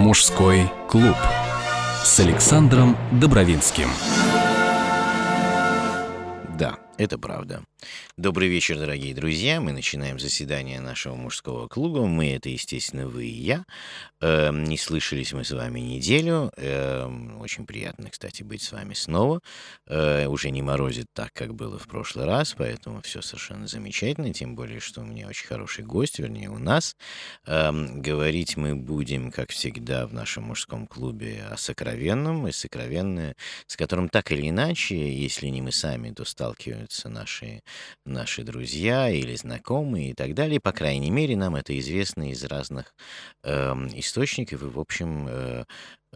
Мужской клуб с Александром Добровинским. Да, это правда. Добрый вечер, дорогие друзья. Мы начинаем заседание нашего мужского клуба. Мы — это, естественно, вы и я. Э, не слышались мы с вами неделю. Э, очень приятно, кстати, быть с вами снова. Э, уже не морозит так, как было в прошлый раз, поэтому все совершенно замечательно. Тем более, что у меня очень хороший гость, вернее, у нас. Э, говорить мы будем, как всегда, в нашем мужском клубе о сокровенном. И сокровенное, с которым так или иначе, если не мы сами, то сталкиваются наши наши друзья или знакомые и так далее. По крайней мере, нам это известно из разных э, источников, и, в общем, э,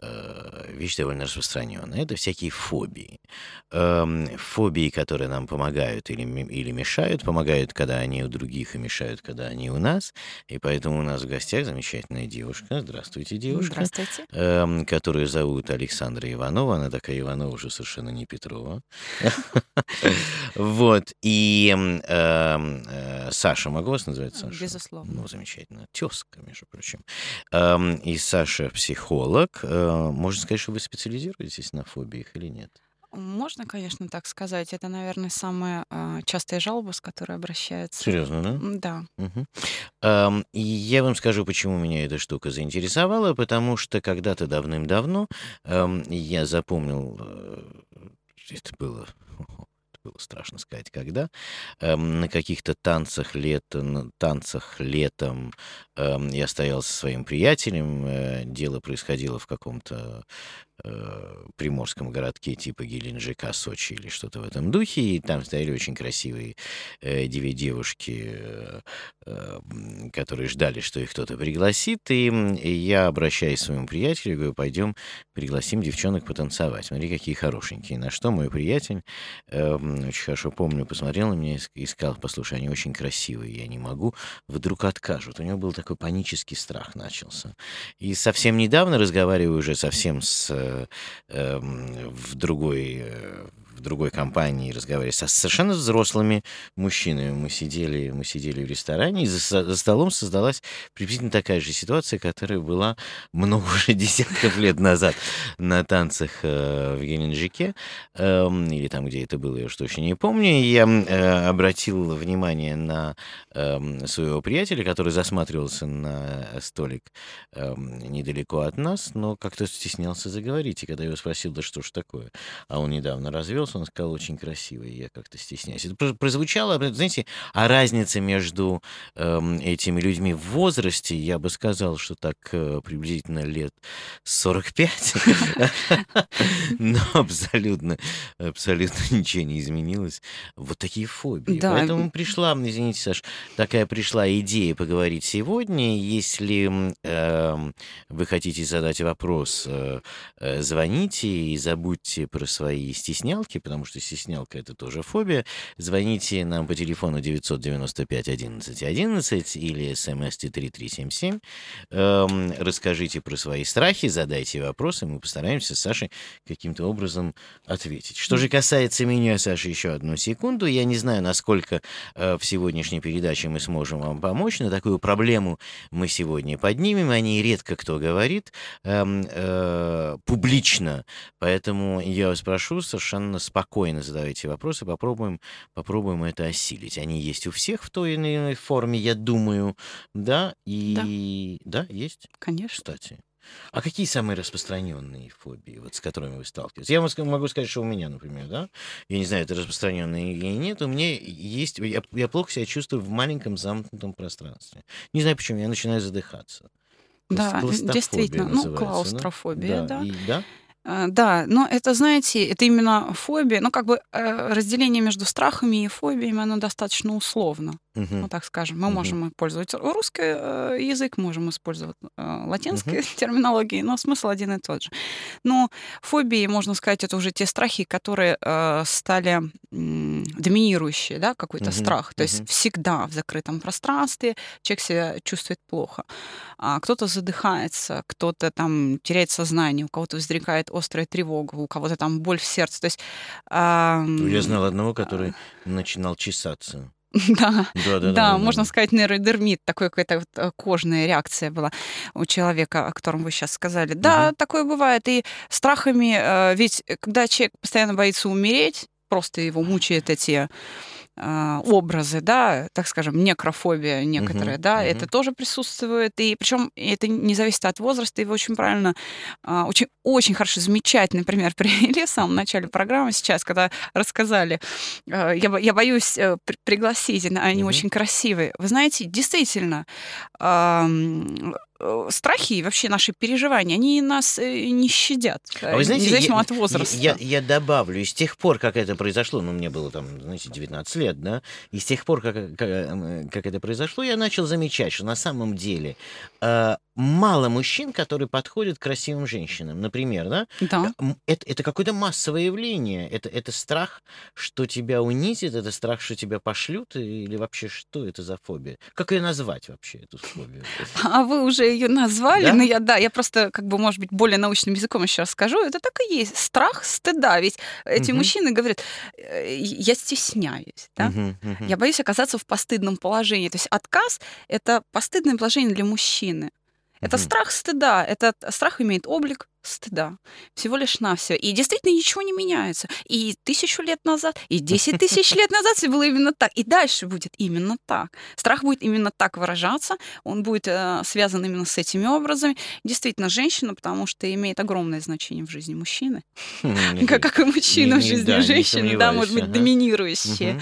вещь довольно распространенная. Это всякие фобии. Эм, фобии, которые нам помогают или, или мешают, помогают, когда они у других, и мешают, когда они у нас. И поэтому у нас в гостях замечательная девушка. Здравствуйте, девушка. Здравствуйте. Эм, которую зовут Александра Иванова. Она такая Иванова уже совершенно не Петрова. Вот. И эм, э, Саша, могу вас называть Саша? Безусловно. Ну, замечательно. Тезка, между прочим. И Саша психолог, э, можно сказать, что вы специализируетесь на фобиях или нет? Можно, конечно, так сказать. Это, наверное, самая э, частая жалоба, с которой обращаются. Серьезно, да? Да. Угу. Эм, и я вам скажу, почему меня эта штука заинтересовала, потому что когда-то давным-давно эм, я запомнил, э, это было было страшно сказать, когда, эм, на каких-то танцах, лет, на танцах летом эм, я стоял со своим приятелем, э, дело происходило в каком-то э, приморском городке типа Геленджика, Сочи или что-то в этом духе, и там стояли очень красивые э, две девушки, э, э, которые ждали, что их кто-то пригласит, и, и я обращаюсь к своему приятелю, говорю, пойдем пригласим девчонок потанцевать, смотри, какие хорошенькие. На что мой приятель, э, очень хорошо помню, посмотрел на меня и сказал, послушай, они очень красивые, я не могу, вдруг откажут. У него был такой панический страх начался. И совсем недавно, разговариваю уже совсем с в другой э, в другой компании разговаривали со совершенно взрослыми мужчинами. Мы сидели, мы сидели в ресторане, и за, за столом создалась приблизительно такая же ситуация, которая была много уже десятков лет назад на танцах э, в Геленджике, э, или там, где это было, я уж точно не помню. Я э, обратил внимание на э, своего приятеля, который засматривался на столик э, недалеко от нас, но как-то стеснялся заговорить. И когда я его спросил, да что ж такое, а он недавно развелся, он сказал очень красивый, я как-то стесняюсь. Это прозвучало, знаете, а разница между э, этими людьми в возрасте, я бы сказал, что так э, приблизительно лет 45, но абсолютно, абсолютно ничего не изменилось. Вот такие фобии. Поэтому пришла, извините, Саш, такая пришла идея поговорить сегодня. Если эм, вы хотите задать вопрос, э, звоните и забудьте про свои стеснялки, стеснялки, потому что стеснялка — это тоже фобия, звоните нам по телефону 995 11 11 или смс 3377. Эм, расскажите про свои страхи, задайте вопросы, мы постараемся с Сашей каким-то образом ответить. Что же касается меня, Саша, еще одну секунду. Я не знаю, насколько э, в сегодняшней передаче мы сможем вам помочь, но такую проблему мы сегодня поднимем. О ней редко кто говорит э, э, публично, поэтому я вас прошу совершенно спокойно задавайте вопросы, попробуем, попробуем это осилить. Они есть у всех в той или иной форме, я думаю, да, и... Да, да есть? Конечно. Кстати. А какие самые распространенные фобии, вот, с которыми вы сталкиваетесь? Я могу сказать, что у меня, например, да, я не знаю, это распространенные или нет, у меня есть, я, я плохо себя чувствую в маленьком замкнутом пространстве. Не знаю почему, я начинаю задыхаться. Да, действительно, ну, клаустрофобия, да. да. И, да? Э, да, но это, знаете, это именно фобия, ну, как бы э, разделение между страхами и фобиями, оно достаточно условно. Угу. Ну, так скажем, мы угу. можем использовать русский э, язык, можем использовать латинские угу. терминологии, но смысл один и тот же. Но фобии, можно сказать, это уже те страхи, которые стали доминирующие, да, какой-то угу. страх. То угу. есть всегда в закрытом пространстве человек себя чувствует плохо. А кто-то задыхается, кто-то там теряет сознание, у кого-то возникает острая тревога, у кого-то там боль в сердце. То есть, а... Я знал одного, который начинал чесаться. Да, да, да, да, можно сказать, нейродермит, такой какая-то вот э, кожная реакция была у человека, о котором вы сейчас сказали. Да, угу. такое бывает. И страхами, э, ведь когда человек постоянно боится умереть, просто его мучают эти а, образы, да, так скажем, некрофобия некоторая, uh-huh, да, uh-huh. это тоже присутствует, и причем это не зависит от возраста, и вы очень правильно, а, очень, очень хорошо, замечательный пример привели в самом начале программы сейчас, когда рассказали, а, я, я боюсь э, пригласить, они uh-huh. очень красивые. Вы знаете, действительно, страхи и вообще наши переживания, они нас э, не щадят, а вы знаете, независимо я, от возраста. Я, я, я добавлю, и с тех пор, как это произошло, ну, мне было там, знаете, 19 лет, да, и с тех пор, как, как, как это произошло, я начал замечать, что на самом деле э, мало мужчин, которые подходят к красивым женщинам. Например, да? Да. Это, это какое-то массовое явление. Это, это страх, что тебя унизит, это страх, что тебя пошлют, или вообще что это за фобия? Как ее назвать вообще, эту фобию? А вы уже ее назвали, да? но я, да, я просто, как бы, может быть, более научным языком еще расскажу. Это так и есть. Страх стыда. Ведь эти угу. мужчины говорят, «Э, я стесняюсь, да? Угу, угу. Я боюсь оказаться в постыдном положении. То есть отказ — это постыдное положение для мужчины. Это страх стыда. Этот страх имеет облик стыда. Всего лишь на все. И действительно ничего не меняется. И тысячу лет назад, и десять тысяч лет назад все было именно так. И дальше будет именно так. Страх будет именно так выражаться. Он будет э, связан именно с этими образами. Действительно, женщина, потому что имеет огромное значение в жизни мужчины. Хм, как и мужчина в жизни женщины, да, может быть, доминирующие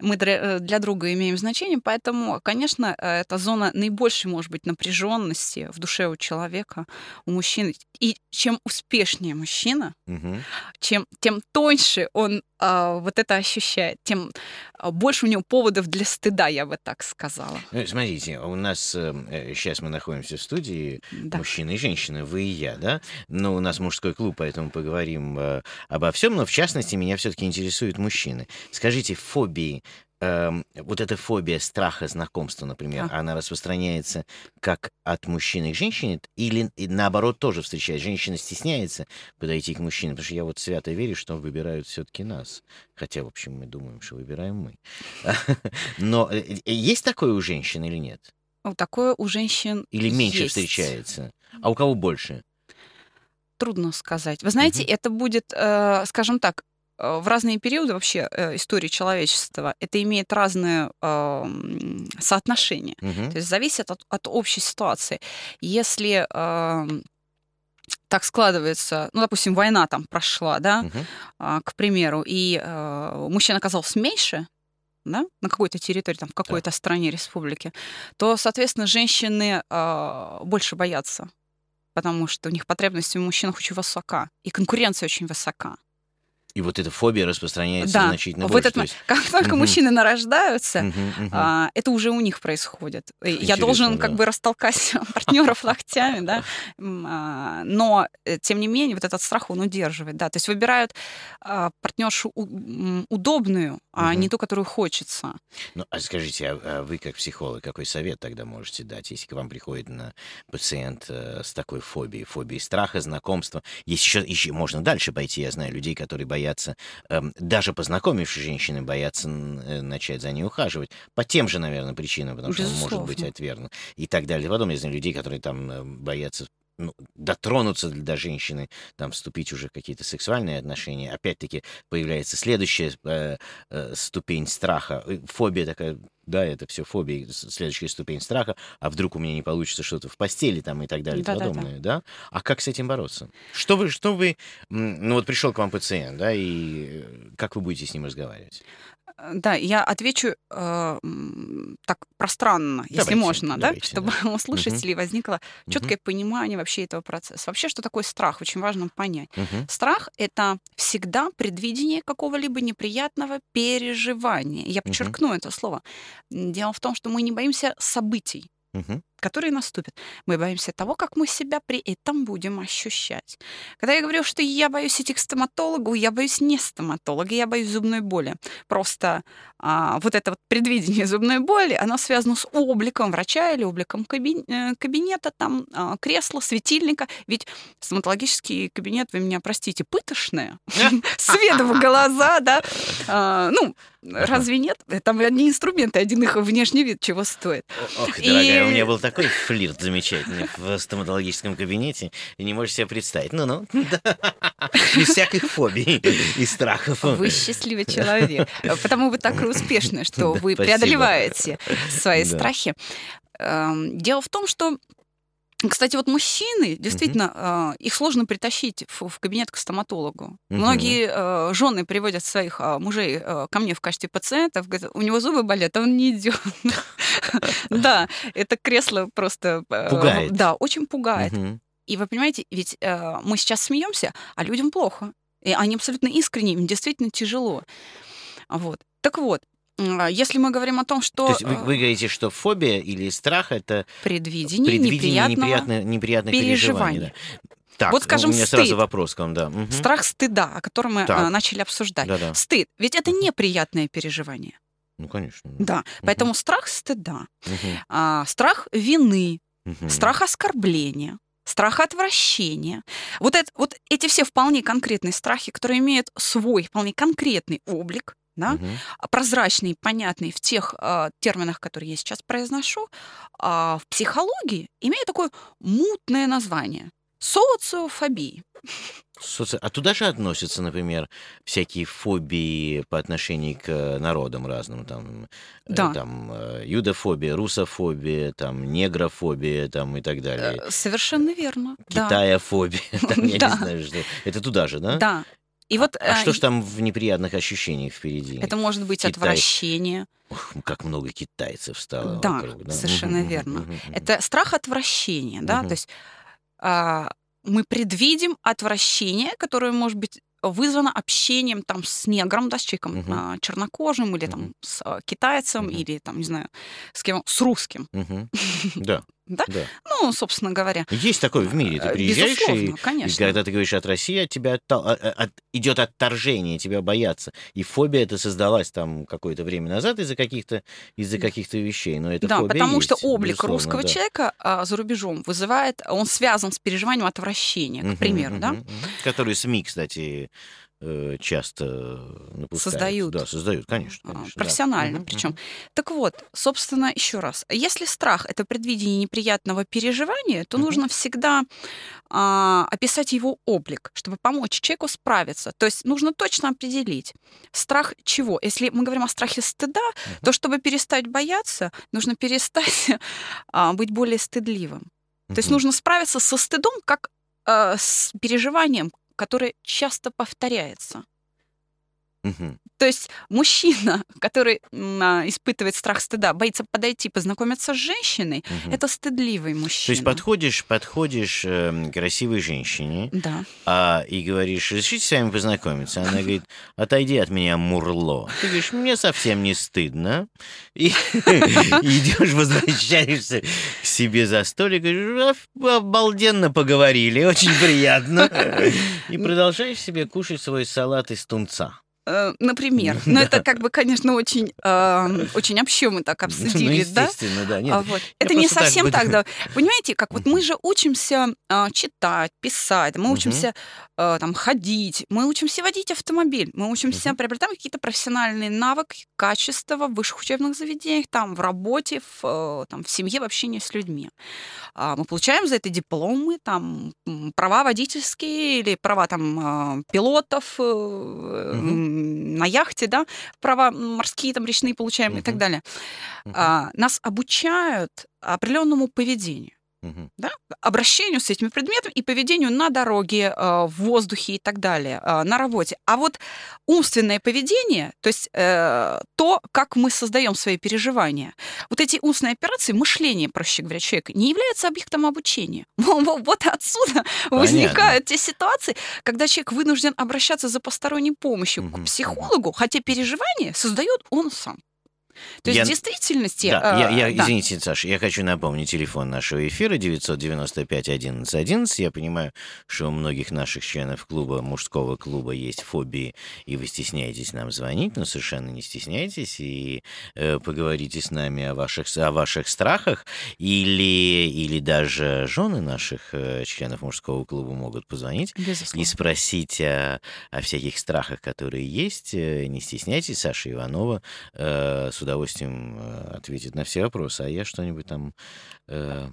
мы э, для друга имеем значение, поэтому, конечно, э, эта зона наибольшей, может быть, напряженности в душе у человека, у мужчины. И чем успешнее мужчина, угу. чем, тем тоньше он а, вот это ощущает, тем а, больше у него поводов для стыда, я бы так сказала. Ну, смотрите, у нас э, сейчас мы находимся в студии да. мужчины и женщины, вы и я, да? Но у нас мужской клуб, поэтому поговорим э, обо всем. Но в частности меня все-таки интересуют мужчины. Скажите, фобии Эм, вот эта фобия страха знакомства, например, а. она распространяется как от мужчины к женщине, или наоборот тоже встречается. Женщина стесняется подойти к мужчине, потому что я вот свято верю, что выбирают все-таки нас. Хотя, в общем, мы думаем, что выбираем мы. Но э, э, есть такое у женщин или нет? Такое у женщин Или меньше есть. встречается? А у кого больше? Трудно сказать. Вы знаете, угу. это будет, э, скажем так, в разные периоды вообще э, истории человечества это имеет разные э, соотношения. Угу. То есть зависит от, от общей ситуации. Если э, так складывается, ну, допустим, война там прошла, да, угу. э, к примеру, и э, мужчин оказался меньше, да, на какой-то территории, там, в какой-то да. стране, республике, то, соответственно, женщины э, больше боятся, потому что у них потребность в мужчинах очень высока, и конкуренция очень высока. И вот эта фобия распространяется да. значительно вот больше. Это, есть... Как только угу. мужчины нарождаются, угу, угу. А, это уже у них происходит. Интересно, Я должен да. как бы растолкать партнеров локтями, да. А, но, э, тем не менее, вот этот страх он удерживает. Да. То есть выбирают а, партнершу удобную, а не ту, которую хочется. Ну, а скажите, а вы как психолог, какой совет тогда можете дать, если к вам приходит на пациент э, с такой фобией, фобией страха, знакомства? Есть еще, еще можно дальше пойти, я знаю людей, которые боятся боятся, эм, даже познакомившись женщины, боятся э, начать за ней ухаживать. По тем же, наверное, причинам, потому Безусловно. что он может быть отвергнут. И так далее. Потом я знаю людей, которые там э, боятся ну, дотронуться до женщины, там вступить уже в какие-то сексуальные отношения. Опять-таки появляется следующая э, э, ступень страха, фобия такая, да, это все фобия, следующая ступень страха, а вдруг у меня не получится что-то в постели там и так далее и да, подобное, да, да? А как с этим бороться? Что вы, что вы, ну вот пришел к вам пациент, да, и э, как вы будете с ним разговаривать? Э, да, я отвечу э, так пространно, давайте, если можно, давайте, да, чтобы да. у слушателей угу. возникло четкое угу. понимание вообще этого процесса. Вообще, что такое страх, очень важно понять. Угу. Страх это всегда предвидение какого-либо неприятного переживания. Я подчеркну угу. это слово. Дело в том, что мы не боимся событий. Угу. Которые наступят. Мы боимся того, как мы себя при этом будем ощущать. Когда я говорю, что я боюсь идти к стоматологу, я боюсь не стоматолога, я боюсь зубной боли. Просто а, вот это вот предвидение зубной боли, оно связано с обликом врача или обликом э, кабинета, там, а, кресла, светильника. Ведь стоматологический кабинет, вы меня простите, пытошное, свет в глаза, да. А, ну, Разве нет? Там одни инструменты, один их внешний вид чего стоит. Ох, дорогая, у меня был такой флирт замечательный в стоматологическом кабинете, и не можешь себе представить. Ну-ну, без всяких фобий и страхов. Вы счастливый человек, потому вы так и успешны, что вы преодолеваете свои страхи. Эм, дело в том, что кстати, вот мужчины, действительно, э, их сложно притащить в, в кабинет к стоматологу. Угу. Многие э, жены приводят своих э, мужей э, ко мне в качестве пациентов, говорят, у него зубы болят, а он не идет. Да, это кресло просто... Э, пугает. Да, очень пугает. И вы понимаете, ведь э, мы сейчас смеемся, а людям плохо. И они абсолютно искренне, им действительно тяжело. Вот. Так вот, если мы говорим о том, что... То есть вы, вы говорите, что фобия или страх — это... Предвидение, предвидение неприятного, неприятных переживания. Да. Так, вот скажем, у меня стыд. сразу вопрос к вам, да. Угу. Страх стыда, о котором мы так. а, начали обсуждать. Да-да. Стыд, ведь это неприятное переживание. Ну, конечно. Да, угу. поэтому страх стыда, угу. а, страх вины, угу. страх оскорбления, страх отвращения. Вот, это, вот эти все вполне конкретные страхи, которые имеют свой вполне конкретный облик, да, угу. прозрачный, понятный в тех э, терминах, которые я сейчас произношу, э, в психологии имеет такое мутное название социофобии. Соци... А туда же относятся, например, всякие фобии по отношению к народам разным, там, э, да. там э, юдофобия, русофобия, там, негрофобия, там и так далее. Совершенно верно. Китаяфобия, там, я не знаю, что. Это туда же, да? Да. И вот, а, а что ж там в неприятных ощущениях впереди? Это может быть Китай... отвращение. Ох, как много китайцев стало. Да, вокруг, да? совершенно верно. Это страх отвращения, да, то есть а, мы предвидим отвращение, которое может быть вызвано общением там с негром, да, с человеком uh-huh. а, чернокожим, или uh-huh. там с а, китайцем, uh-huh. или там, не знаю, с кем, с русским. Uh-huh. Да. Да? да? Ну, собственно говоря. Есть такое в мире. Ты э, приезжаешь, и, конечно. и когда ты говоришь от России, от тебя от, от, от, идет отторжение, тебя боятся. И фобия это создалась там какое-то время назад из-за каких-то из-за каких-то вещей. Но это да, фобия потому есть, что облик русского да. человека а, за рубежом вызывает, он связан с переживанием отвращения, к примеру, uh-huh, да? Uh-huh. Который СМИ, кстати, Э, часто напускают. Создают. Да, создают, конечно. Конечно Профессионально да. причем. Угу. Так вот, собственно, еще раз. Если страх — это предвидение неприятного переживания, то угу. нужно всегда а, описать его облик, чтобы помочь человеку справиться. То есть нужно точно определить, страх чего. Если мы говорим о страхе стыда, угу. то чтобы перестать бояться, нужно перестать а, быть более стыдливым. То есть нужно справиться со стыдом как а, с переживанием, которое часто повторяется. Угу. То есть мужчина, который а, испытывает страх стыда, боится подойти, познакомиться с женщиной, угу. это стыдливый мужчина. То есть подходишь, подходишь э, красивой женщине да. а, и говоришь, разрешите с вами познакомиться. Она говорит, отойди от меня, мурло. Ты говоришь, мне совсем не стыдно. И идешь, возвращаешься к себе за столик, говоришь, обалденно поговорили, очень приятно. И продолжаешь себе кушать свой салат из тунца. Э, например. Но это как бы, конечно, очень, э, очень общо мы так ну, обсудили, да? да. Нет, а вот. Это не совсем так, да. Понимаете, как вот мы же учимся э, читать, писать, мы учимся э, там ходить, мы учимся водить автомобиль, мы учимся, приобретаем какие-то профессиональные навыки, качества в высших учебных заведениях, там, в работе, в, э, там, в семье, в общении с людьми. А мы получаем за это дипломы, там, права водительские или права там э, пилотов, угу на яхте, да, права морские, там, речные получаем uh-huh. и так далее. Uh-huh. А, нас обучают определенному поведению угу. да, обращению с этими предметами и поведению на дороге, а, в воздухе и так далее, а, на работе. А вот умственное поведение, то есть э, то, как мы создаем свои переживания, вот эти умственные операции, мышление, проще говоря, человека, не является объектом обучения. Вот отсюда Понятно. возникают те ситуации, когда человек вынужден обращаться за посторонней помощью угу. к психологу, хотя переживания создает он сам. То есть Я- в действительности... Да, я, э, я- да. извините, Саша, я хочу напомнить телефон нашего эфира 995 11 11. Я понимаю, что у многих наших членов клуба, мужского клуба, есть фобии, и вы стесняетесь нам звонить, но совершенно не стесняйтесь и э, поговорите с нами о ваших, о ваших страхах, или, или даже жены наших э, членов мужского клуба могут позвонить Безусловно. и спросить о, о всяких страхах, которые есть. Э, Не стесняйтесь, Саша Иванова э, с удовольствием э, ответит на все вопросы, а я что-нибудь там э,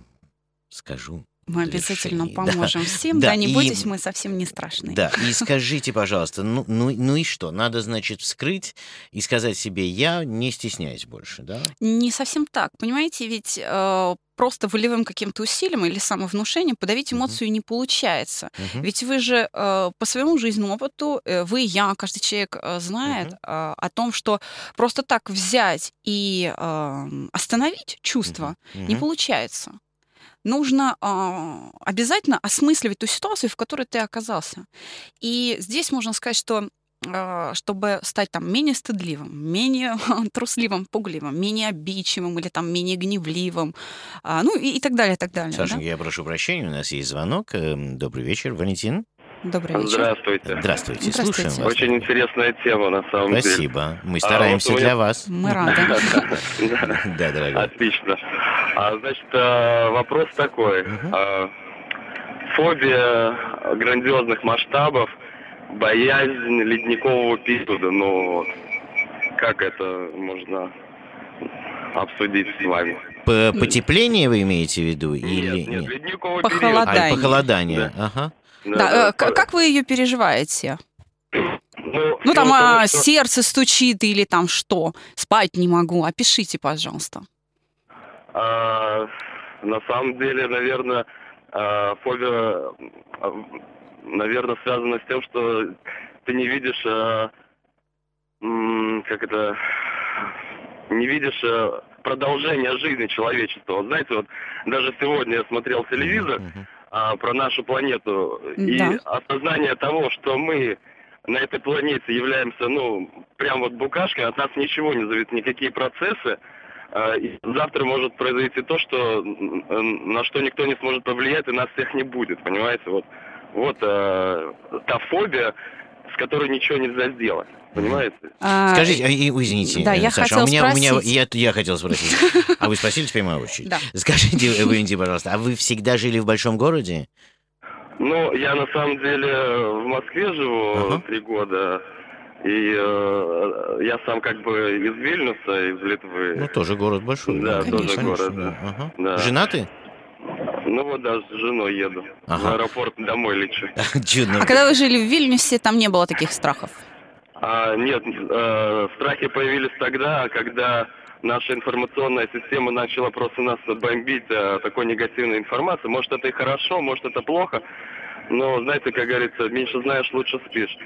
скажу. Мы обязательно. Да. поможем всем. Да, Да, не и- бойтесь, мы совсем не страшные. Да, и скажите, пожалуйста, ну, ну, ну и что? Надо, значит, вскрыть и сказать себе, я не стесняюсь больше, да? Не совсем так. Понимаете, ведь э, просто волевым каким-то усилием или самовнушением подавить эмоцию не получается. Мгм. Ведь вы же э, по своему жизненному опыту, э, вы, я, каждый человек э, знает Мгм. э, о том, что просто так взять и э, остановить чувство не Мгм. получается. Нужно а, обязательно осмысливать ту ситуацию, в которой ты оказался. И здесь можно сказать, что а, чтобы стать там менее стыдливым, менее трусливым, пугливым, менее обидчивым или там менее гневливым, а, ну и, и так далее, и так далее. да? Сашенька, я прошу прощения, у нас есть звонок. Эм, Добрый вечер, Валентин. Добрый вечер. Здравствуйте. Здравствуйте, Здравствуйте. слушаем вас. Очень интересная тема, на самом деле. Спасибо. Мы стараемся вот у для меня- вас. Мы рады. Да, дорогой. Отлично. А, значит, а, вопрос такой. А, Фобия грандиозных масштабов, боязнь ледникового периода. Ну, вот, как это можно обсудить с вами? Потепление вы имеете в виду? Или Нет, нет, ледниковый Похолодание. период. А, похолодание. Да. Ага. Да, э, к- как вы ее переживаете? Ну, Ну там а, что- сердце стучит или там что? Спать не могу. Опишите, пожалуйста. А, на самом деле, наверное, а, фобия, наверное, связана с тем, что ты не видишь, а, как это, не видишь а, продолжения жизни человечества. Вот знаете, вот даже сегодня я смотрел телевизор Мгм. А, про нашу планету и Да. осознание того, что мы на этой планете являемся, ну, прям вот букашкой, от нас ничего не зависит, никакие процессы. А, и завтра может произойти то, что на что никто не сможет повлиять, и нас всех не будет, понимаете? Вот, вот а, та фобия, с которой ничего нельзя сделать, понимаете? А, Скажите, а, извините, Да, э, я Саша, а у меня, у меня спросить. я, я хотел спросить. А вы спросили теперь моя очередь? Да. Скажите, э, Валентин, пожалуйста, а вы всегда жили в большом городе? Ну, я на самом деле в Москве живу Ага. три года. И э, я сам как бы из Вильнюса, из Литвы. Ну, тоже город большой. Да, тоже город, да. да. Ага. Да. Женаты? Ну вот да, с женой еду. В Ага. аэропорт домой лечу. Чудно. А когда вы жили в Вильнюсе, там не было таких страхов? А, нет, э, страхи появились тогда, когда наша информационная система начала просто нас бомбить э, такой негативной информацией. Может, это и хорошо, может, это плохо. Но, знаете, как говорится, меньше знаешь, лучше спишь.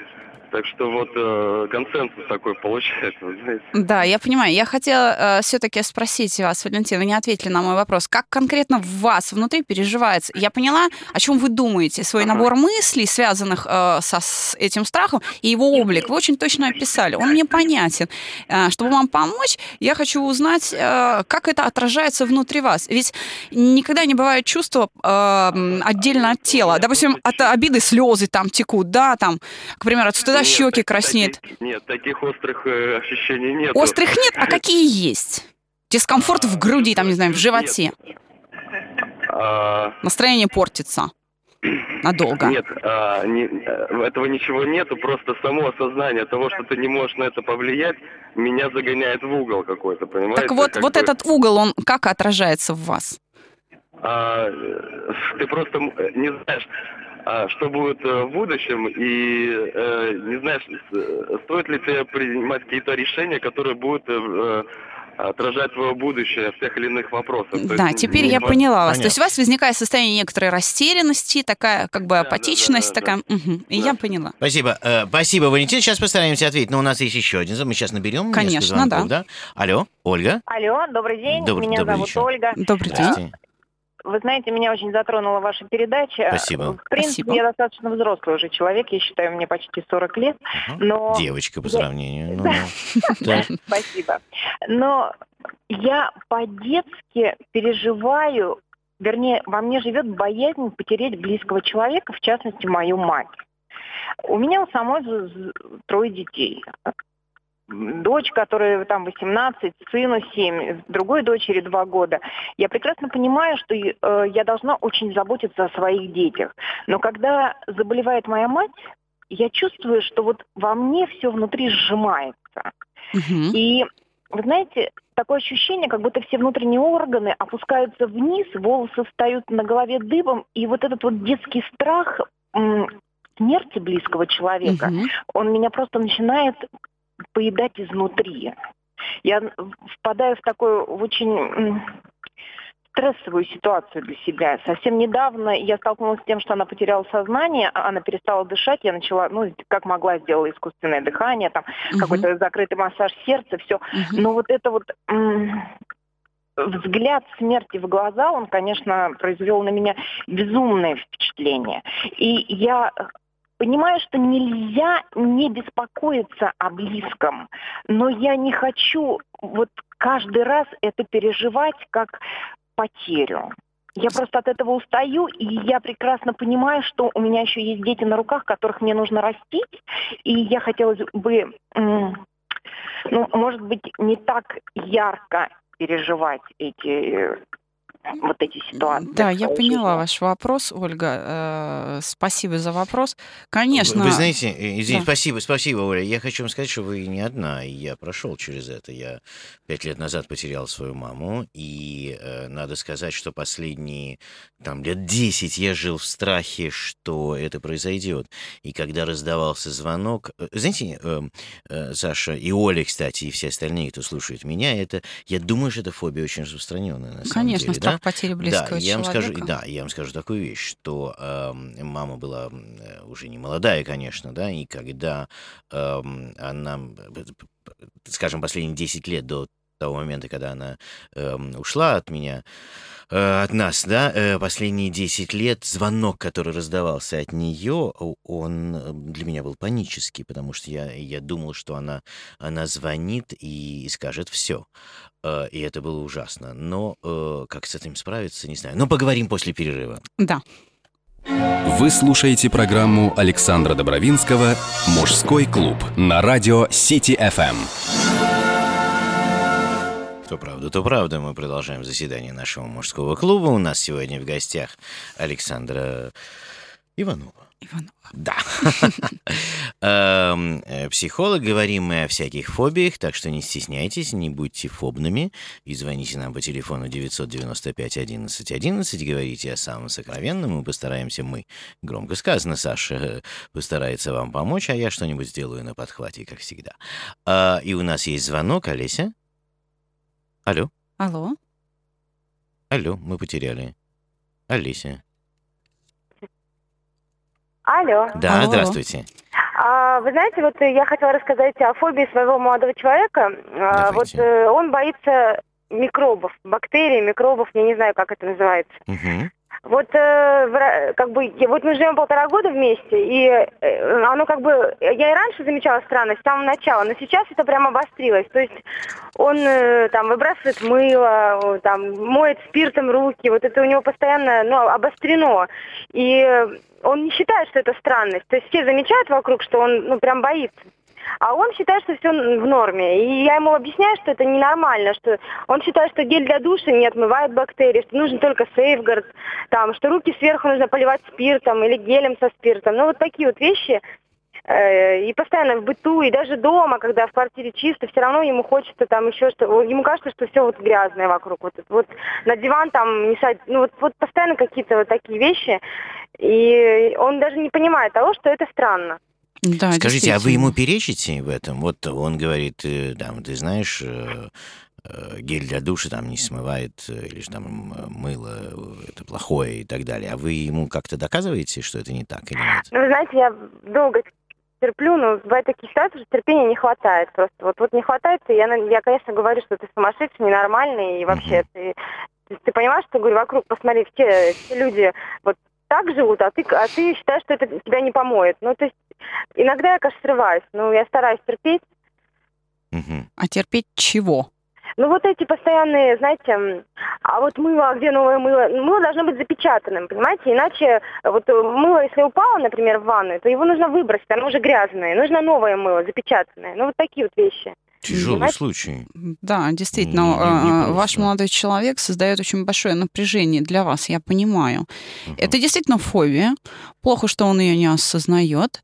Так что вот э, консенсус такой получается, знаете. Да, я понимаю. Я хотела все-таки спросить вас, Валентин, вы не ответили на мой вопрос. Как конкретно в вас внутри переживается? Я поняла, о чем вы думаете. Свой Ага. набор мыслей, связанных э, со, с этим страхом, и его облик вы очень точно описали. Он мне понятен. Э, чтобы вам помочь, я хочу узнать, э, как это отражается внутри вас. Ведь никогда не бывает чувства э, отдельно от тела. Допустим, от обиды слезы там текут, да, там, к примеру, от стыда Нет, щеки так- краснеют. таких- нет, таких острых э, ощущений нет. Острых нет, а какие есть? Дискомфорт в груди, там, не знаю, в животе. А, Настроение портится надолго. Нет, а, не- э, этого ничего нету, просто само осознание того, что ты не можешь на это повлиять, меня загоняет в угол какой-то, понимаете? Так вот, Как вот бы, этот угол, он как отражается в вас? а, э, ты просто не знаешь, а, что будет э, в будущем, и э, не знаешь, с- стоит ли тебе принимать какие-то решения, которые будут э, э, отражать твое будущее в тех или иных вопросах. То Да, есть теперь я хват- поняла вас. Понятно. То есть у вас возникает состояние некоторой растерянности, такая как бы Да, да, апатичность, да, да, такая. Мгм, И Да. я поняла. Спасибо. Э, спасибо, Валентин. Сейчас постараемся ответить. Но у нас есть еще один. Мы сейчас наберем Конечно, звонков, да. Алло, Ольга. Алло, добрый день. Добрый- Меня добрый зовут вечер. Ольга. Добрый день. Вы знаете, меня очень затронула ваша передача. Спасибо. В принципе, Спасибо. я достаточно взрослый уже человек, я считаю, мне почти 40 лет, но... Девочка по сравнению. Ну, ну. Спасибо. Но я по-детски переживаю, вернее, во мне живет боязнь потерять близкого человека, в частности, мою мать. У меня у самой трое детей. Дочь, которая там 18, сыну 7, другой дочери 2 года. Я прекрасно понимаю, что э, я должна очень заботиться о своих детях. Но когда заболевает моя мать, я чувствую, что вот во мне все внутри сжимается. Мгм. И, вы знаете, такое ощущение, как будто все внутренние органы опускаются вниз, волосы встают на голове дыбом, и вот этот вот детский страх смерти близкого человека, Мгм. он меня просто начинает поедать изнутри. Я впадаю в такую в очень стрессовую ситуацию для себя. Совсем недавно я столкнулась с тем, что она потеряла сознание, а она перестала дышать, я начала, ну, как могла, сделала искусственное дыхание, там, Мгм. какой-то закрытый массаж сердца, все. Мгм. Но вот это вот взгляд смерти в глаза, он, конечно, произвел на меня безумное впечатление. И я понимаю, что нельзя не беспокоиться о близком, но я не хочу вот каждый раз это переживать как потерю. Я просто от этого устаю, и я прекрасно понимаю, что у меня еще есть дети на руках, которых мне нужно растить, и я хотела бы, ну, может быть, не так ярко переживать эти вот эти ситуации. Да, я поняла жизни. ваш вопрос, Ольга. Э, Спасибо за вопрос. Конечно. Вы, вы знаете, э, извините, Да. спасибо, спасибо, Оля. Я хочу вам сказать, что вы не одна, и я прошел через это. Я пять лет назад потерял свою маму, и э, надо сказать, что последние там лет 10 я жил в страхе, что это произойдет. И когда раздавался звонок, э, знаете, э, э, Саша и Оля, кстати, и все остальные, кто слушает меня, это, я думаю, что эта фобия очень распространенная на самом Конечно, деле, страх потери близкого да, я вам скажу, да, я вам скажу такую вещь, что эм, мама была э, уже не молодая, конечно, да, и когда эм, она, э, скажем, последние 10 лет до того момента, когда она эм, ушла от меня, э, от нас, да, э, последние 10 лет звонок, который раздавался от нее, он э, для меня был панический, потому что я, я думал, что она, она звонит и скажет все. И это было ужасно. Но э, как с этим справиться, не знаю. Но поговорим после перерыва. Да. Вы слушаете программу Александра Добровинского «Мужской клуб» на радио Сити FM. То правда, то правда. Мы продолжаем заседание нашего мужского клуба. У нас сегодня в гостях Александра Иванова. Иванова. Да. Эм, э, Психолог. Говорим мы о всяких фобиях, так что не стесняйтесь, не будьте фобными. И звоните нам по телефону 995 11 11. Говорите о самом сокровенном. Мы постараемся, мы, громко сказано, Саша постарается вам помочь, а я что-нибудь сделаю на подхвате, как всегда. А, И у нас есть звонок. Олеся? Алло? Алло. Алло, мы потеряли. Олеся. Алло. Да, Алло. здравствуйте. А, вы знаете, вот я хотела рассказать о фобии своего молодого человека. А, вот э, он боится микробов, бактерий, микробов, я не знаю, как это называется. Мгм. Вот э, как бы вот мы живем полтора года вместе, и э, оно как бы я и раньше замечала странность с самого начала, но сейчас это прям обострилось. То есть он э, там выбрасывает мыло, там моет спиртом руки, вот это у него постоянно ну, обострено. И он не считает, что это странность. То есть все замечают вокруг, что он ну прям боится. А он считает, что все в норме. И я ему объясняю, что это ненормально, что он считает, что гель для душа не отмывает бактерии, что нужен только сейфгард, там, что руки сверху нужно поливать спиртом или гелем со спиртом. Ну, вот такие вот вещи. Э, И постоянно в быту, и даже дома, когда в квартире чисто, все равно ему хочется там еще что Ему кажется, что все вот грязное вокруг. Вот, вот на диван там не садить. Ну, вот, вот постоянно какие-то вот такие вещи. И он даже не понимает того, что это странно. Да, Скажите, а вы ему перечите в этом? Вот он говорит, э, там, ты знаешь, э, э, гель для душа там не смывает, или же там мыло это плохое и так далее. А вы ему как-то доказываете, что это не так или нет? Ну, вы знаете, я долго терплю, но бывают такие ситуации, что терпения не хватает просто. Вот, вот не хватает, и я, я, конечно, говорю, что ты сумасшедший, ненормальный, и вообще ты Ты понимаешь, что, говорю, вокруг, посмотри, все, все люди вот так живут, а ты, а ты считаешь, что это тебя не помоет. Ну, то есть иногда я, конечно, срываюсь, но я стараюсь терпеть. Угу. А терпеть чего? Ну вот эти постоянные, знаете, а вот мыло, а где новое мыло? Мыло должно быть запечатанным, понимаете? Иначе вот мыло, если упало, например, в ванную, то его нужно выбросить, оно уже грязное. Нужно новое мыло, запечатанное. Ну вот такие вот вещи. Тяжелый Понимаете? случай. Да, действительно, не, не, не ваш молодой человек создает очень большое напряжение для вас, я понимаю. Угу. Это действительно фобия. Плохо, что он ее не осознает.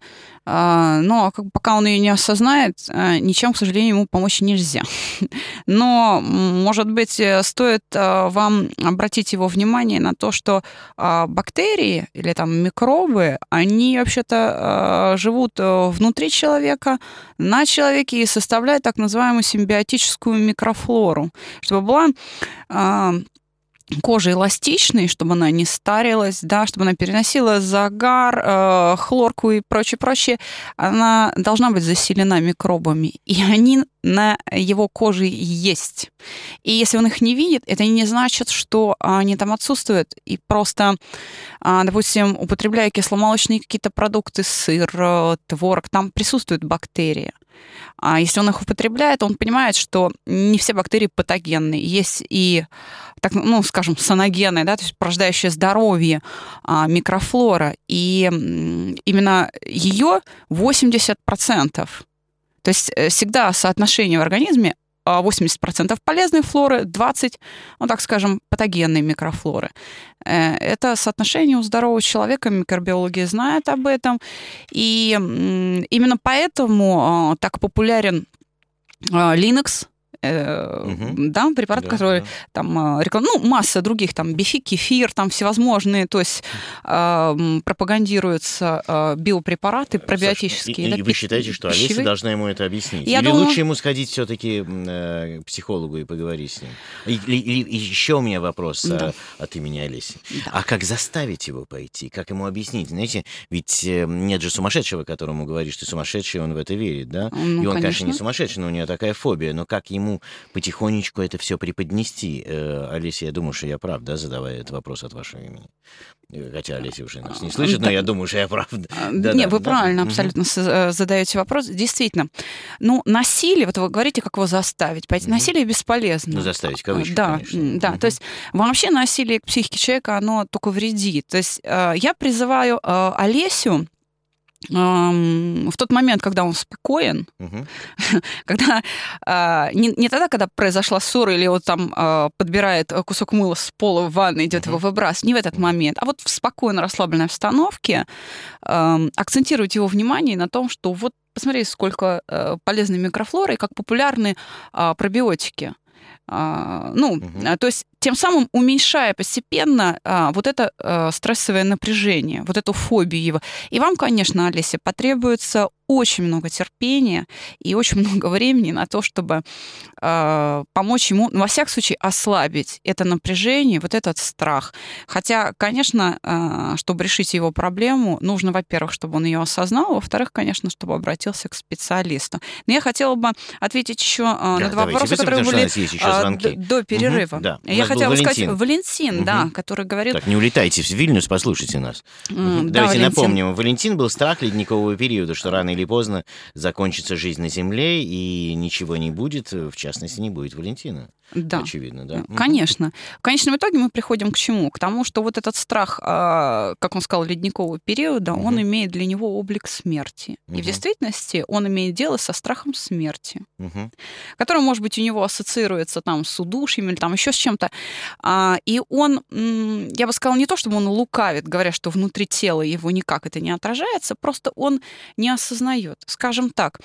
А, но пока он ее не осознает, а, ничем, к сожалению, ему помочь нельзя. Но, может быть, э, стоит а, вам обратить его внимание на то, что бактерии или там микробы, они вообще-то живут э, внутри человека, на человеке и составляют так называемую симбиотическую микрофлору, чтобы была кожа эластичной, чтобы она не старилась, да, чтобы она переносила загар, э, хлорку и прочее, прочее, она должна быть заселена микробами, и они на его коже есть. И если он их не видит, это не значит, что они там отсутствуют. И просто, а, допустим, употребляя кисломолочные какие-то продукты, сыр, э, творог, там присутствуют бактерии. А если он их употребляет, он понимает, что не все бактерии патогенные. Есть и, так, ну, скажем, саногенные, да, то есть порождающие здоровье а, микрофлора. И именно ее 80%. То есть э, всегда соотношение в организме 80% полезной флоры, 20%, ну так скажем, патогенной микрофлоры. Э, это соотношение у здорового человека, микробиологи знают об этом. И именно поэтому а, так популярен а, Linux, угу. да, препарат, да, который да. там реклам... ну, масса других, там, бифи, кефир, там всевозможные, то есть э, пропагандируются э, биопрепараты пробиотические. И, да, и вы считаете, что Олеся пищевые? должна ему это объяснить? Я Или думаю... лучше ему сходить все-таки э, к психологу и поговорить с ним? И, и, и еще у меня вопрос да. а, от имени Олеси. Да. А как заставить его пойти? Как ему объяснить? Знаете, ведь э, нет же сумасшедшего, которому говоришь, ты сумасшедший, он в это верит, да? Ну, и он, конечно. конечно, не сумасшедший, но у него такая фобия. Но как ему ему потихонечку это все преподнести. Э, Олеся, я думаю, что я прав, да, задавая этот вопрос от вашего имени. Э, хотя Олеся уже нас не слышит, но я думаю, что я прав. Да, не, да, вы да. правильно абсолютно угу. задаете вопрос. Действительно, ну, насилие, вот вы говорите, как его заставить. Угу. насилие бесполезно. Ну, заставить, кавычки, Да, конечно. да. Угу. То есть вообще насилие к психике человека, оно только вредит. То есть я призываю Олесю в тот момент, когда он спокоен, угу. когда а, не, не тогда, когда произошла ссора, или он там а, подбирает кусок мыла с пола в ванной, идет угу. его выбрасывать, не в этот момент, а вот в спокойной, расслабленной обстановке акцентировать его внимание на том, что вот посмотри, сколько а, полезной микрофлоры, как популярны а, пробиотики. Ну, угу. то есть тем самым уменьшая постепенно а, вот это а, стрессовое напряжение, вот эту фобию его. И вам, конечно, Олеся, потребуется очень много терпения и очень много времени на то, чтобы э, помочь ему, ну, во всяком случае, ослабить это напряжение, вот этот страх. Хотя, конечно, э, чтобы решить его проблему, нужно, во-первых, чтобы он ее осознал, во-вторых, конечно, чтобы обратился к специалисту. Но я хотела бы ответить еще э, да, на два вопроса, которые были э, до перерыва. Угу, да. Я хотела бы сказать, Валентин, угу. да, который говорит... Так, не улетайте в Вильнюс, послушайте нас. Mm, Давайте да, напомним, Валентин был страх ледникового периода, что рано или поздно закончится жизнь на Земле, и ничего не будет, в частности, не будет Валентина. Да. Очевидно, да. Конечно. В конечном итоге мы приходим к чему? К тому, что вот этот страх, а, как он сказал, ледникового периода, угу. он имеет для него облик смерти. Угу. И в действительности он имеет дело со страхом смерти, угу. который, может быть, у него ассоциируется там с удушьем или там еще с чем-то. А, и он, я бы сказала, не то, чтобы он лукавит, говоря, что внутри тела его никак это не отражается, просто он не осознает. Скажем так,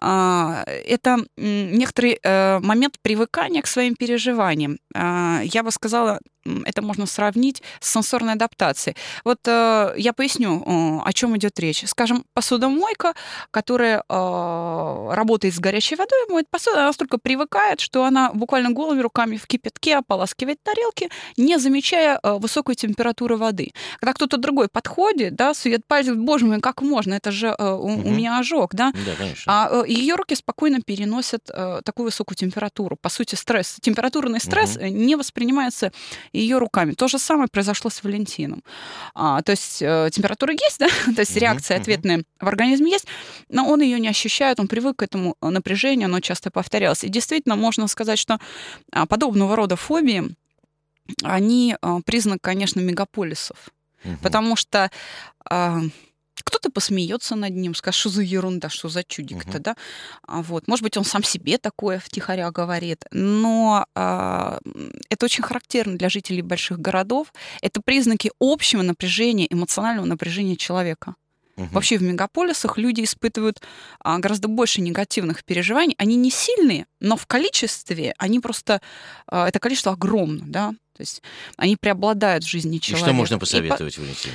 а, это некоторый э, момент привыкания к своим переживаниям. А, я бы сказала, это можно сравнить с сенсорной адаптацией. Вот э, я поясню, э, о чем идет речь. Скажем, посудомойка, которая э, работает с горячей водой, моет посуду, она настолько привыкает, что она буквально голыми руками в кипятке ополаскивает тарелки, не замечая э, высокой температуры воды. Когда кто-то другой подходит, да, сует пальцы, боже мой, как можно, это же э, у, угу. у меня ожог, да? Да, конечно. А э, ее руки спокойно переносят э, такую высокую температуру. По сути, стресс, температурный стресс угу. не воспринимается ее руками. То же самое произошло с Валентином. А, то есть э, температура есть, да, то есть реакция ответная в организме есть, но он ее не ощущает, он привык к этому напряжению, оно часто повторялось. И действительно можно сказать, что а, подобного рода фобии, они а, признак, конечно, мегаполисов. Угу. Потому что а, кто-то посмеется над ним, скажет, что за ерунда, что за чудик-то, uh да? А вот. Может быть, он сам себе такое втихаря говорит, но а, это очень характерно для жителей больших городов. Это признаки общего напряжения, эмоционального напряжения человека. Угу. Вообще в мегаполисах люди испытывают а, гораздо больше негативных переживаний. Они не сильные, но в количестве они просто а, это количество огромно, да. То есть они преобладают в жизни человека. И что можно посоветовать, И, Валентина?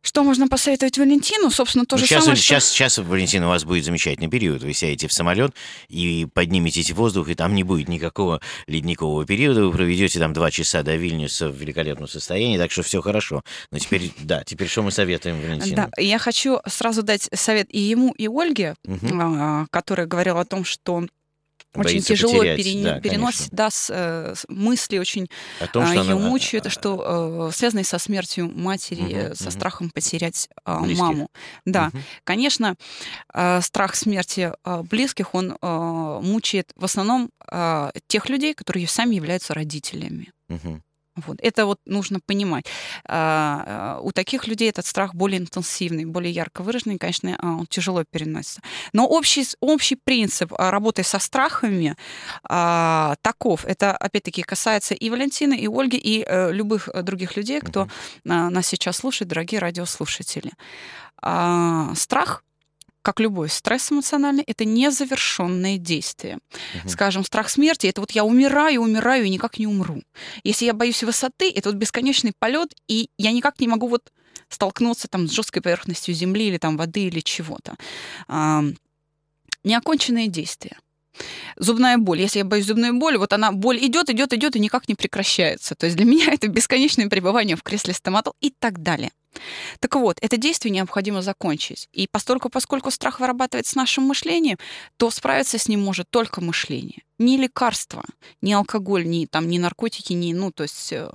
Что можно посоветовать Валентину? Собственно, то ну, же сейчас, самое, сейчас, что... сейчас, Валентин, у вас будет замечательный период. Вы сядете в самолет и подниметесь в воздух, и там не будет никакого ледникового периода. Вы проведете там два часа до Вильнюса в великолепном состоянии, так что все хорошо. Но теперь, да, теперь что мы советуем Валентину? Да, я хочу сразу дать совет и ему, и Ольге, угу. которая говорила о том, что очень тяжело потерять, пере... да, переносит, да, с, э, с мысли очень О том, что ее она... мучают, а, что э, связанные со смертью матери, угу, со угу. страхом потерять э, маму. Да, угу. конечно, э, страх смерти э, близких, он э, мучает в основном э, тех людей, которые сами являются родителями. Угу. Вот. Это вот нужно понимать. А, а, у таких людей этот страх более интенсивный, более ярко выраженный, конечно, а, он тяжело переносится. Но общий, общий принцип работы со страхами а, таков. Это, опять-таки, касается и Валентины, и Ольги, и а, любых других людей, кто угу. а, нас сейчас слушает, дорогие радиослушатели. А, страх как любой стресс эмоциональный, это незавершенное действие. Угу. Скажем, страх смерти это вот я умираю, умираю и никак не умру. Если я боюсь высоты, это вот бесконечный полет, и я никак не могу вот столкнуться там с жесткой поверхностью земли или там воды или чего-то. А, неоконченные действия. Зубная боль. Если я боюсь зубной боли, вот она, боль идет, идет, идет и никак не прекращается. То есть для меня это бесконечное пребывание в кресле стоматол и так далее. Так вот, это действие необходимо закончить. И постольку, поскольку страх вырабатывается с нашим мышлением, то справиться с ним может только мышление. Не лекарство, не алкоголь, не, там, не наркотики, не, ну, то есть, э,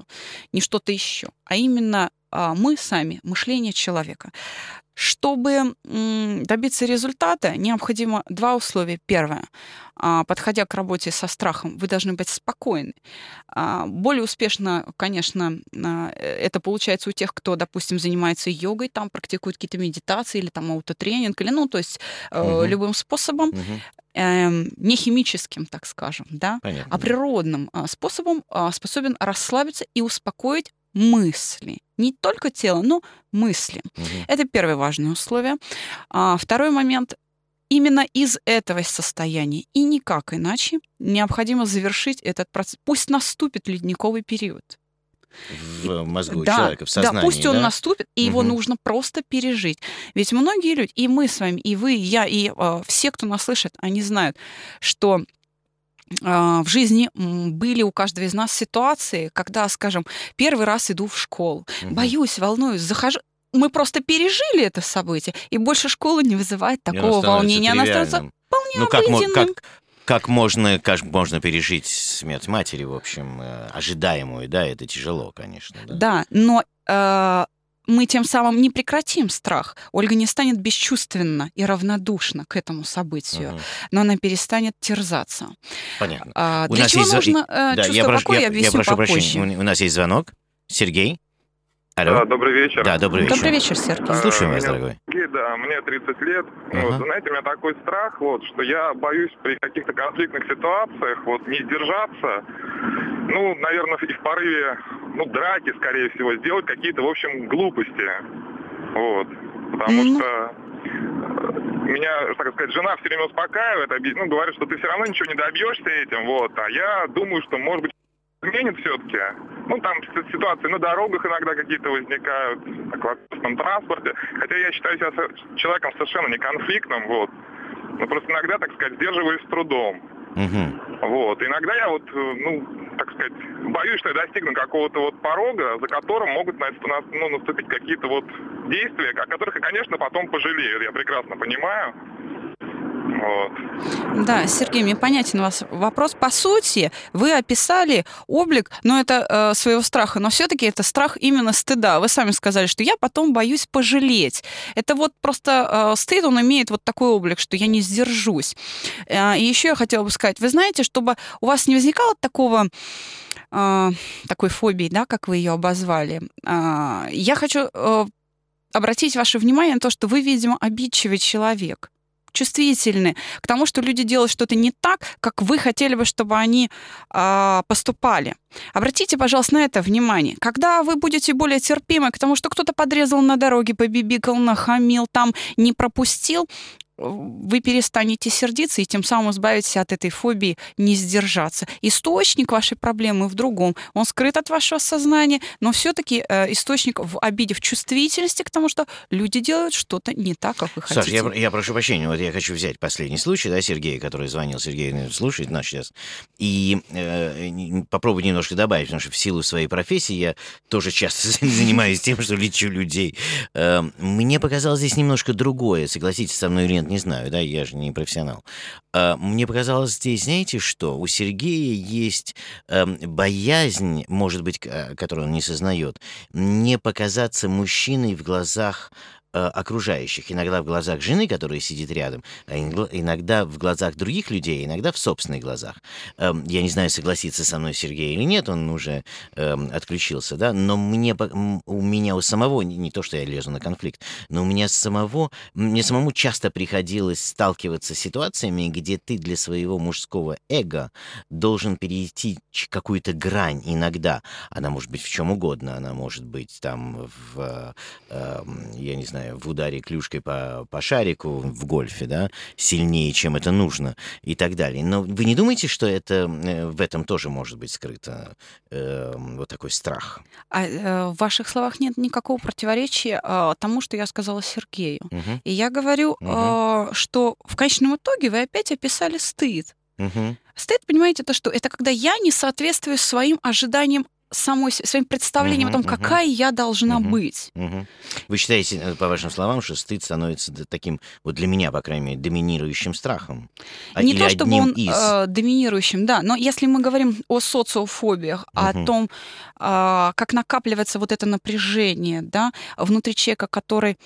не что-то еще, а именно мы сами, мышление человека. Чтобы добиться результата, необходимо два условия. Первое. А, подходя к работе со страхом, вы должны быть спокойны. А, более успешно, конечно, а, это получается у тех, кто, допустим, занимается йогой, там практикует какие-то медитации или там аутотренинг, или, ну, то есть угу. любым способом. Угу не химическим, так скажем, да, Понятно. а природным способом способен расслабиться и успокоить мысли. Не только тело, но мысли. Угу. Это первое важное условие. А, второй момент. Именно из этого состояния и никак иначе необходимо завершить этот процесс. Пусть наступит ледниковый период. В мозгу да, человека, в сознании. Да, пусть он наступит, и угу. его нужно просто пережить. Ведь многие люди, и мы с вами, и вы, и я, и э, все, кто нас слышит, они знают, что в жизни были у каждого из нас ситуации, когда, скажем, первый раз иду в школу, угу. боюсь, волнуюсь, захожу, мы просто пережили это событие, и больше школа не вызывает такого волнения. Она становится вполне ну, как, как, как можно, как можно пережить смерть матери, в общем, э, ожидаемую, да, это тяжело, конечно. Да, да но э, мы тем самым не прекратим страх. Ольга не станет бесчувственна и равнодушна к этому событию, угу. но она перестанет терзаться. Понятно. А, у для нас чего есть... нужно э, да, я прошу, покоя, я, объясню я прошу попозже. прощения. У нас есть звонок. Сергей? Алло. Да, добрый вечер. Да, добрый вечер. Добрый вечер, Сергей. Слушаем вас, дорогой. Да, мне 30 лет. Uh-huh. Вот, знаете, у меня такой страх, вот, что я боюсь при каких-то конфликтных ситуациях вот не сдержаться. Ну, наверное, и в порыве, ну, драки, скорее всего, сделать какие-то, в общем, глупости. Вот. Потому mm-hmm. что э, меня, так сказать, жена все время успокаивает, ну, говорит, что ты все равно ничего не добьешься этим, вот. А я думаю, что, может быть, изменит все-таки. Ну, там ситуации на дорогах иногда какие-то возникают, в общественном транспорте. Хотя я считаю себя человеком совершенно не конфликтным, вот. Но просто иногда, так сказать, сдерживаюсь с трудом. Угу. Вот. Иногда я вот, э, ну, так сказать, боюсь, что я достигну какого-то вот порога, за которым могут ну, наступить какие-то вот действия, о которых я, конечно, потом пожалею. Я прекрасно понимаю. Вот. Да, Сергей, мне понятен у вас вопрос. По сути, вы описали облик, но ну, это э, своего страха, но все-таки это страх именно стыда. Вы сами сказали, что я потом боюсь пожалеть. Это вот просто э, стыд, он имеет вот такой облик, что я не сдержусь. Э, и еще я хотела бы сказать, вы знаете, чтобы у вас не возникало такого э, такой фобии, да, как вы ее обозвали, э, я хочу э, обратить ваше внимание на то, что вы, видимо, обидчивый человек чувствительны к тому, что люди делают что-то не так, как вы хотели бы, чтобы они э, поступали. Обратите, пожалуйста, на это внимание. Когда вы будете более терпимы к тому, что кто-то подрезал на дороге, побибикал, нахамил, там не пропустил, вы перестанете сердиться и тем самым избавитесь от этой фобии не сдержаться. Источник вашей проблемы в другом. Он скрыт от вашего сознания, но все-таки э, источник в обиде, в чувствительности к тому, что люди делают что-то не так, как вы хотите. Саш, я, я прошу прощения, вот я хочу взять последний случай, да, Сергея, который звонил, Сергей слушает нас сейчас, и э, попробовать немножко добавить, потому что в силу своей профессии я тоже часто занимаюсь тем, что лечу людей. Э, мне показалось здесь немножко другое, согласитесь со мной или нет, не знаю, да, я же не профессионал. А, мне показалось здесь, знаете что, у Сергея есть эм, боязнь, может быть, которую он не сознает, не показаться мужчиной в глазах Э, окружающих. Иногда в глазах жены, которая сидит рядом, а иногда в глазах других людей, иногда в собственных глазах. Эм, я не знаю, согласится со мной Сергей или нет, он уже эм, отключился, да, но мне, у меня у самого, не то, что я лезу на конфликт, но у меня самого, мне самому часто приходилось сталкиваться с ситуациями, где ты для своего мужского эго должен перейти какую-то грань иногда. Она может быть в чем угодно, она может быть там в, э, я не знаю, знаю, в ударе клюшкой по, по шарику в гольфе, да, сильнее, чем это нужно и так далее. Но вы не думаете, что это э, в этом тоже может быть скрыто э, вот такой страх? А, э, в ваших словах нет никакого противоречия э, тому, что я сказала Сергею. Угу. И я говорю, угу. э, что в конечном итоге вы опять описали стыд. Угу. Стыд, понимаете, это что? Это когда я не соответствую своим ожиданиям самой, своим представлением угу, о том, угу. какая я должна угу, быть. Угу. Вы считаете, э, по вашим словам, что стыд становится таким, вот для меня, по крайней мере, доминирующим страхом? А, Не то, чтобы он из... э, доминирующим, да, но если мы говорим о социофобиях, угу. о том, э, как накапливается вот это напряжение, да, внутри человека, который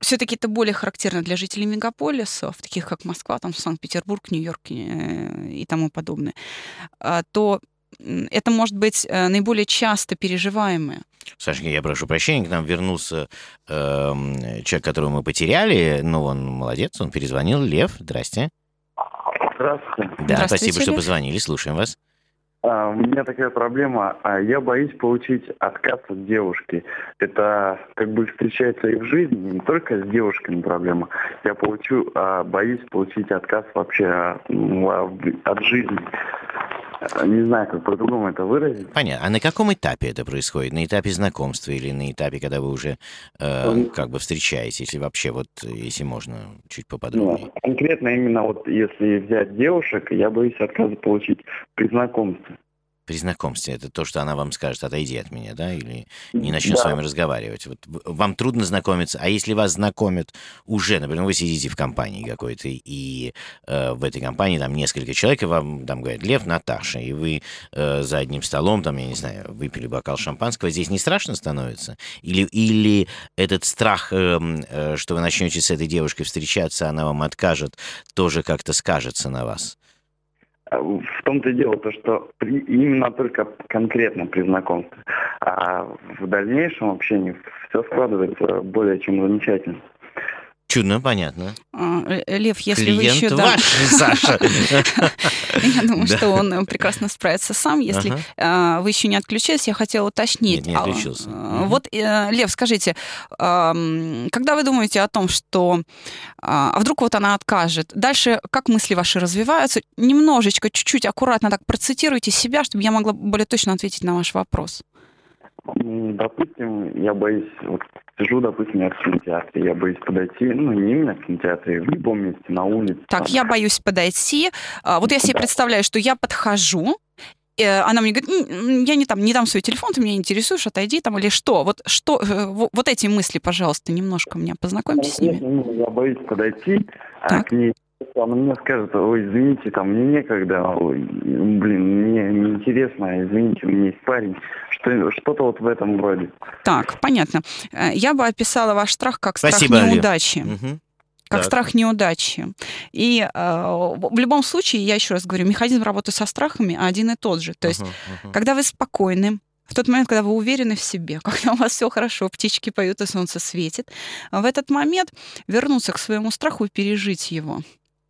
все-таки это более характерно для жителей мегаполисов, таких как Москва, там Санкт-Петербург, Нью-Йорк э, и тому подобное, а, то это может быть э, наиболее часто переживаемое. Сашка, я прошу прощения, к нам вернулся э, человек, которого мы потеряли, но он молодец, он перезвонил. Лев, здрасте. Здравствуйте. Да, спасибо, что позвонили, слушаем вас. А, у меня такая проблема. А, я боюсь получить отказ от девушки. Это как бы встречается и в жизни, не только с девушками проблема. Я получу, а, боюсь получить отказ вообще от жизни. Не знаю, как по-другому это выразить. Понятно. А на каком этапе это происходит? На этапе знакомства или на этапе, когда вы уже э, как бы встречаетесь? Если вообще, вот, если можно, чуть поподробнее. Ну, конкретно именно вот если взять девушек, я боюсь отказа получить при знакомстве при знакомстве? Это то, что она вам скажет, отойди от меня, да, или не начнет да. с вами разговаривать. Вот вам трудно знакомиться, а если вас знакомят уже, например, вы сидите в компании какой-то, и э, в этой компании там несколько человек, и вам там говорят Лев, Наташа, и вы э, за одним столом, там, я не знаю, выпили бокал шампанского, здесь не страшно становится? Или, или этот страх, э, э, что вы начнете с этой девушкой встречаться, она вам откажет, тоже как-то скажется на вас? В том-то и дело, то, что при, именно только конкретно при знакомстве. А в дальнейшем общении все складывается более чем замечательно. Чудно, понятно. А, Лев, если Клиент вы еще... ваш, Саша. Я думаю, что он прекрасно справится сам. Если ага. вы еще не отключились, я хотела уточнить. Не отключился. А, вот, э, Лев, скажите, когда вы думаете о том, что... А вдруг вот она откажет, дальше как мысли ваши развиваются? Немножечко, чуть-чуть аккуратно так процитируйте себя, чтобы я могла более точно ответить на ваш вопрос. Допустим, я боюсь, вот сижу, допустим, я в кинотеатре, я боюсь подойти, ну, не именно в кинотеатре, в любом месте, на улице. Так, там. я боюсь подойти. А, вот я себе да. представляю, что я подхожу, э, она мне говорит, я не там, не дам свой телефон, ты меня интересуешь, отойди там или что? Вот что, э, вот эти мысли, пожалуйста, немножко меня познакомьте с ними. Ну, я боюсь подойти, а к ней она мне скажет, ой, извините, там мне некогда, ой, блин, мне неинтересно, извините, у меня есть парень. Что, что-то вот в этом роде. Так, понятно. Э, я бы описала ваш страх как страх Спасибо, неудачи. Угу. Как так. страх неудачи. И э, в любом случае, я еще раз говорю, механизм работы со страхами один и тот же. То есть, uh-huh, uh-huh. когда вы спокойны, в тот момент, когда вы уверены в себе, когда у вас все хорошо, птички поют и солнце светит, в этот момент вернуться к своему страху и пережить его.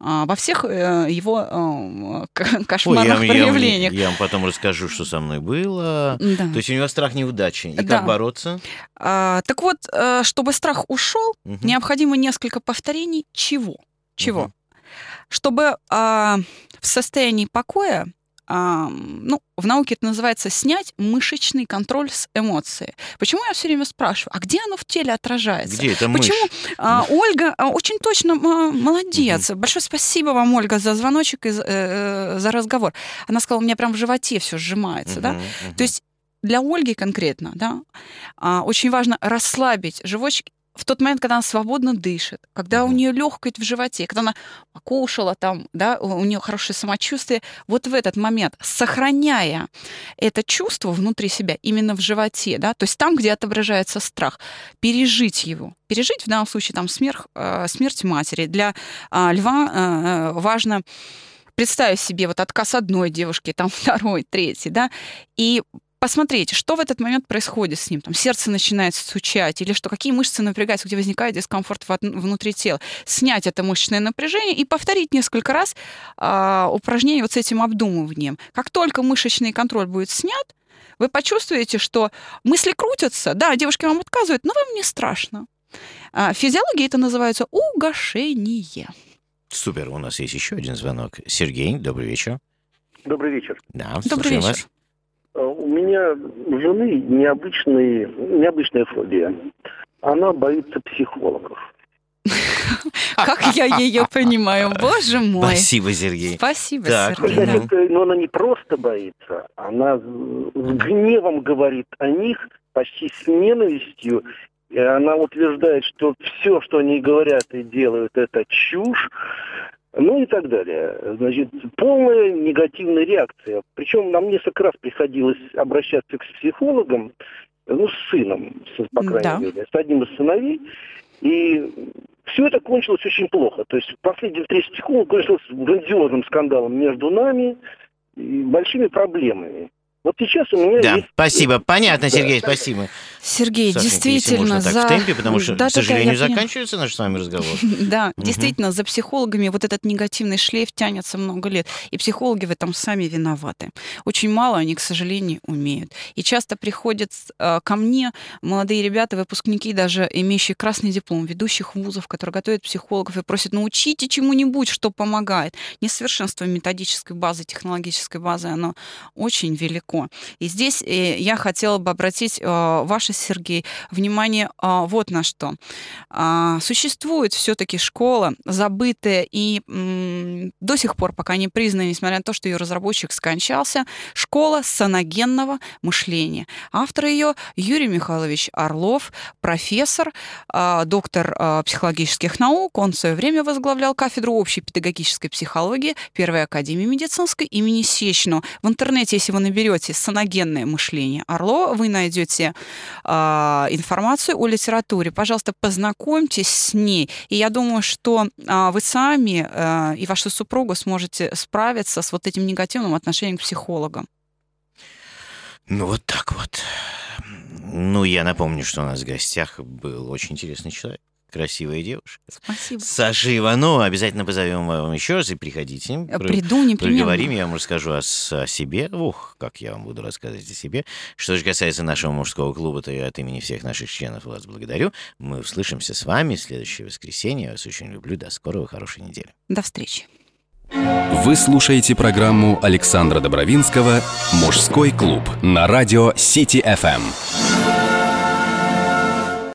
А, во всех э, его э, кошмарных Ой, я, проявлениях. Я, я вам потом расскажу, что со мной было. Да. То есть у него страх неудачи. И да. как бороться? А, так вот, э, чтобы страх ушел, угу. необходимо несколько повторений чего? Чего? Угу. Чтобы а, в состоянии покоя а, ну, в науке это называется снять мышечный контроль с эмоцией. Почему я все время спрашиваю, а где оно в теле отражается? Где это мышь? Почему а, Ольга а, очень точно а, молодец. Угу. Большое спасибо вам, Ольга, за звоночек и э, за разговор. Она сказала, у меня прям в животе все сжимается, угу, да? Угу. То есть для Ольги конкретно, да, а, очень важно расслабить животик в тот момент, когда она свободно дышит, когда у нее легкость в животе, когда она покушала там, да, у нее хорошее самочувствие, вот в этот момент, сохраняя это чувство внутри себя, именно в животе, да, то есть там, где отображается страх, пережить его, пережить в данном случае там смерть, э, смерть матери. Для э, льва э, важно представить себе вот отказ одной девушки, там второй, третий, да, и посмотрите, что в этот момент происходит с ним. Там сердце начинает стучать, или что, какие мышцы напрягаются, где возникает дискомфорт внутри тела. Снять это мышечное напряжение и повторить несколько раз э, упражнение вот с этим обдумыванием. Как только мышечный контроль будет снят, вы почувствуете, что мысли крутятся. Да, девушки вам отказывают, но вам не страшно. А, физиология это называется угошение. Супер, у нас есть еще один звонок. Сергей, добрый вечер. Добрый вечер. Да, добрый вечер. Вас. Э, у меня у жены необычный, необычная фобия. Она боится психологов. Как я ее понимаю, боже мой. Спасибо, Сергей. Спасибо, Сергей. Но она не просто боится, она с гневом говорит о них, почти с ненавистью. И она утверждает, что все, что они говорят и делают, это чушь ну и так далее. Значит, полная негативная реакция. Причем нам несколько раз приходилось обращаться к психологам, ну, с сыном, по крайней да. мере, с одним из сыновей. И все это кончилось очень плохо. То есть последняя встреча психолога кончилась грандиозным скандалом между нами и большими проблемами. Вот сейчас у меня да, есть... спасибо. Понятно, Сергей, да. спасибо. Сергей, Сашенька, действительно, можно за... так в темпе, потому что, да, к сожалению, да, заканчивается наш с вами разговор. Да, действительно, за психологами вот этот негативный шлейф тянется много лет. И психологи в этом сами виноваты. Очень мало они, к сожалению, умеют. И часто приходят э, ко мне молодые ребята, выпускники, даже имеющие красный диплом, ведущих вузов, которые готовят психологов и просят, научите чему-нибудь, что помогает. Несовершенство методической базы, технологической базы, оно очень велико. И здесь э, я хотела бы обратить э, ваше, Сергей, внимание а, вот на что. А, существует все-таки школа, забытая и до сих пор пока не признанная, несмотря на то, что ее разработчик скончался, школа саногенного мышления. Автор ее Юрий Михайлович Орлов, профессор, а, доктор психологических наук. Он в свое время возглавлял кафедру общей педагогической психологии Первой академии медицинской имени Сечну. В интернете, если вы наберете саногенное мышление Орлова, вы найдете информацию о литературе. Пожалуйста, познакомьтесь с ней. И я думаю, что а, вы сами а, и ваша супруга сможете справиться с вот этим негативным отношением к психологам. Ну, вот так вот. Ну, я напомню, что у нас в гостях был очень интересный человек. Красивая девушка. Спасибо. Саша Иванова. Обязательно позовем вам еще раз и приходите. Приду непременно. Поговорим, я вам расскажу о, о себе. Ух, как я вам буду рассказывать о себе. Что же касается нашего мужского клуба, то я от имени всех наших членов вас благодарю. Мы услышимся с вами в следующее воскресенье. Я вас очень люблю. До скорого, хорошей недели. До встречи. Вы слушаете программу Александра Добровинского «Мужской клуб» на радио Сити FM.